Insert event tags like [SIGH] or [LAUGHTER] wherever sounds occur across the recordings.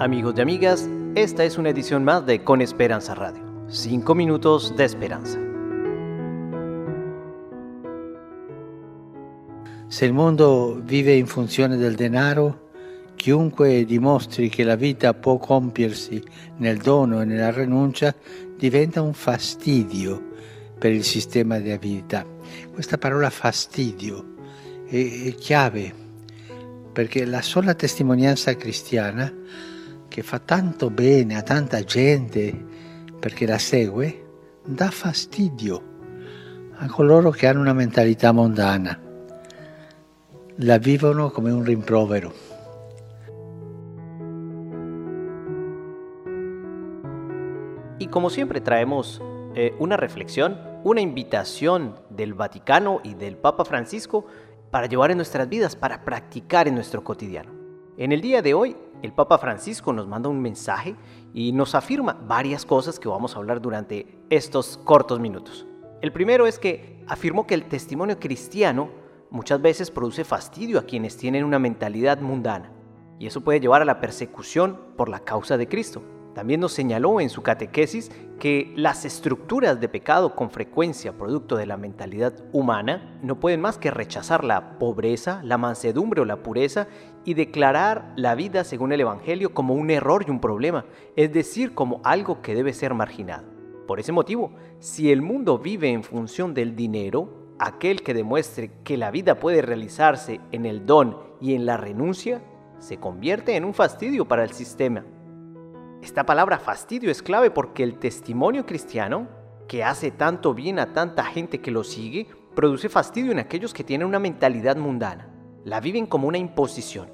Amigos y amigas, esta es una edición más de Con Esperanza Radio. Cinco minutos de esperanza. Se il mondo vive in funzione del denaro, chiunque dimostri che la vita può compiersi nel dono e nella rinuncia diventa un fastidio per il sistema di vita. Questa parola fastidio è, è chiave perché la sola testimonianza cristiana che fa tanto bene a tanta gente perché la segue dà fastidio a coloro che hanno una mentalità mondana. La vivono come un rimprovero. Y como siempre traemos eh, una reflexión, una invitación del Vaticano y del Papa Francisco para llevar en nuestras vidas, para practicar en nuestro cotidiano. En el día de hoy, el Papa Francisco nos manda un mensaje y nos afirma varias cosas que vamos a hablar durante estos cortos minutos. El primero es que afirmó que el testimonio cristiano muchas veces produce fastidio a quienes tienen una mentalidad mundana y eso puede llevar a la persecución por la causa de Cristo. También nos señaló en su catequesis que las estructuras de pecado con frecuencia producto de la mentalidad humana no pueden más que rechazar la pobreza, la mansedumbre o la pureza y declarar la vida según el Evangelio como un error y un problema, es decir, como algo que debe ser marginado. Por ese motivo, si el mundo vive en función del dinero, aquel que demuestre que la vida puede realizarse en el don y en la renuncia, se convierte en un fastidio para el sistema esta palabra fastidio es clave porque el testimonio cristiano, que hace tanto bien a tanta gente que lo sigue, produce fastidio en aquellos que tienen una mentalidad mundana. La viven como una imposición.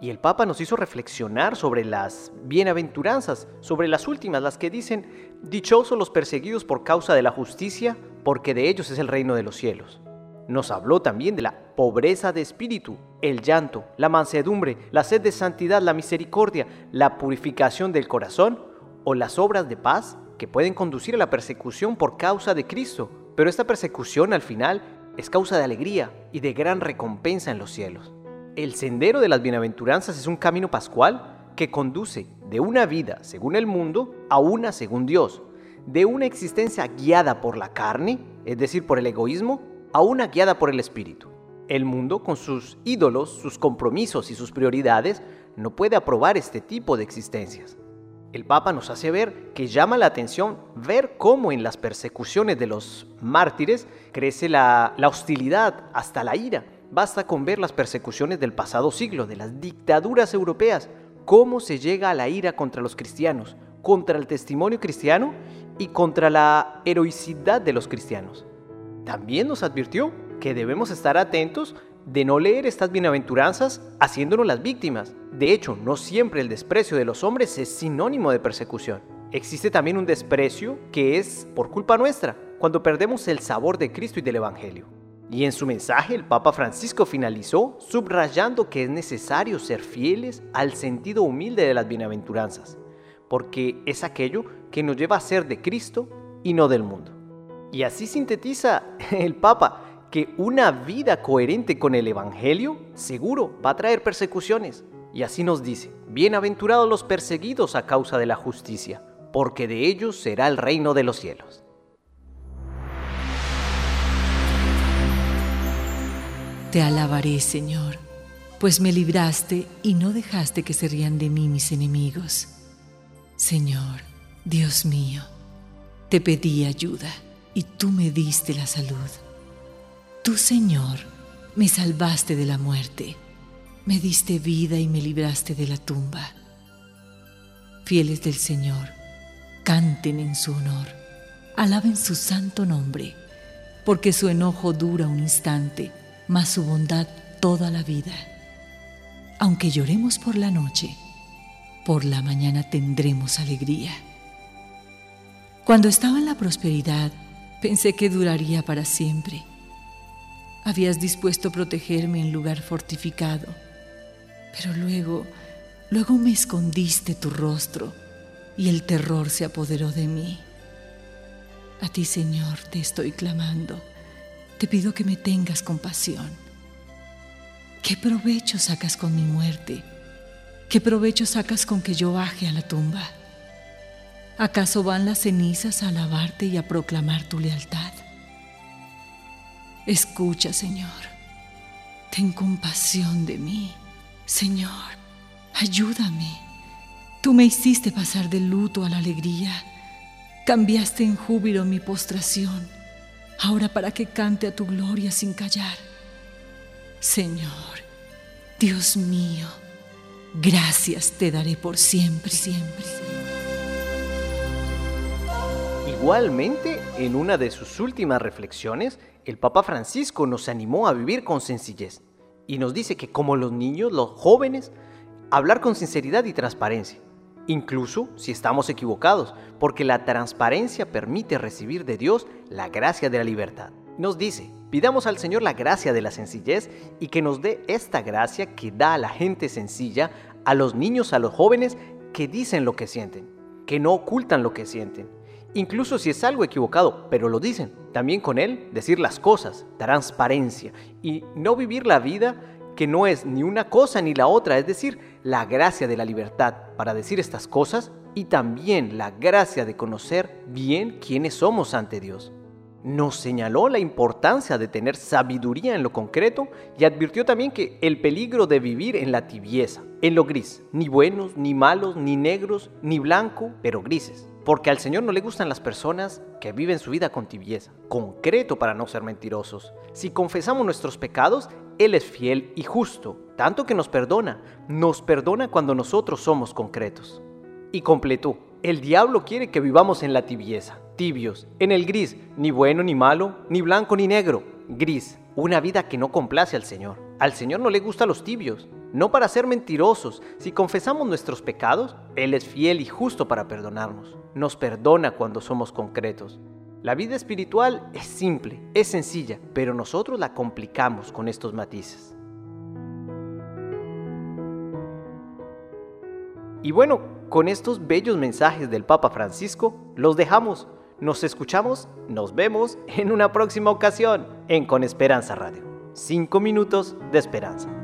Y el Papa nos hizo reflexionar sobre las bienaventuranzas, sobre las últimas, las que dicen, dichosos los perseguidos por causa de la justicia, porque de ellos es el reino de los cielos. Nos habló también de la pobreza de espíritu, el llanto, la mansedumbre, la sed de santidad, la misericordia, la purificación del corazón o las obras de paz que pueden conducir a la persecución por causa de Cristo. Pero esta persecución al final es causa de alegría y de gran recompensa en los cielos. El sendero de las bienaventuranzas es un camino pascual que conduce de una vida según el mundo a una según Dios, de una existencia guiada por la carne, es decir, por el egoísmo, a una guiada por el Espíritu. El mundo, con sus ídolos, sus compromisos y sus prioridades, no puede aprobar este tipo de existencias. El Papa nos hace ver que llama la atención ver cómo en las persecuciones de los mártires crece la, la hostilidad hasta la ira. Basta con ver las persecuciones del pasado siglo, de las dictaduras europeas, cómo se llega a la ira contra los cristianos, contra el testimonio cristiano y contra la heroicidad de los cristianos. También nos advirtió que debemos estar atentos de no leer estas bienaventuranzas haciéndonos las víctimas. De hecho, no siempre el desprecio de los hombres es sinónimo de persecución. Existe también un desprecio que es por culpa nuestra, cuando perdemos el sabor de Cristo y del Evangelio. Y en su mensaje el Papa Francisco finalizó subrayando que es necesario ser fieles al sentido humilde de las bienaventuranzas, porque es aquello que nos lleva a ser de Cristo y no del mundo. Y así sintetiza [LAUGHS] el Papa que una vida coherente con el Evangelio seguro va a traer persecuciones. Y así nos dice, bienaventurados los perseguidos a causa de la justicia, porque de ellos será el reino de los cielos. Te alabaré, Señor, pues me libraste y no dejaste que se rían de mí mis enemigos. Señor, Dios mío, te pedí ayuda y tú me diste la salud. Tú, Señor, me salvaste de la muerte, me diste vida y me libraste de la tumba. Fieles del Señor, canten en su honor, alaben su santo nombre, porque su enojo dura un instante, mas su bondad toda la vida. Aunque lloremos por la noche, por la mañana tendremos alegría. Cuando estaba en la prosperidad, Pensé que duraría para siempre. Habías dispuesto a protegerme en lugar fortificado, pero luego, luego me escondiste tu rostro y el terror se apoderó de mí. A ti, Señor, te estoy clamando. Te pido que me tengas compasión. ¿Qué provecho sacas con mi muerte? ¿Qué provecho sacas con que yo baje a la tumba? ¿Acaso van las cenizas a alabarte y a proclamar tu lealtad? Escucha, Señor. Ten compasión de mí. Señor, ayúdame. Tú me hiciste pasar del luto a la alegría. Cambiaste en júbilo mi postración. Ahora para que cante a tu gloria sin callar. Señor, Dios mío, gracias te daré por siempre, siempre. Igualmente, en una de sus últimas reflexiones, el Papa Francisco nos animó a vivir con sencillez y nos dice que como los niños, los jóvenes, hablar con sinceridad y transparencia, incluso si estamos equivocados, porque la transparencia permite recibir de Dios la gracia de la libertad. Nos dice, pidamos al Señor la gracia de la sencillez y que nos dé esta gracia que da a la gente sencilla, a los niños, a los jóvenes que dicen lo que sienten, que no ocultan lo que sienten incluso si es algo equivocado, pero lo dicen. También con él decir las cosas, transparencia y no vivir la vida que no es ni una cosa ni la otra, es decir, la gracia de la libertad para decir estas cosas y también la gracia de conocer bien quiénes somos ante Dios. Nos señaló la importancia de tener sabiduría en lo concreto y advirtió también que el peligro de vivir en la tibieza, en lo gris, ni buenos, ni malos, ni negros, ni blanco, pero grises. Porque al Señor no le gustan las personas que viven su vida con tibieza, concreto para no ser mentirosos. Si confesamos nuestros pecados, Él es fiel y justo, tanto que nos perdona, nos perdona cuando nosotros somos concretos. Y completó, el diablo quiere que vivamos en la tibieza, tibios, en el gris, ni bueno ni malo, ni blanco ni negro, gris, una vida que no complace al Señor. Al Señor no le gustan los tibios, no para ser mentirosos. Si confesamos nuestros pecados, Él es fiel y justo para perdonarnos. Nos perdona cuando somos concretos. La vida espiritual es simple, es sencilla, pero nosotros la complicamos con estos matices. Y bueno, con estos bellos mensajes del Papa Francisco, los dejamos. Nos escuchamos, nos vemos en una próxima ocasión en Con Esperanza Radio. Cinco minutos de esperanza.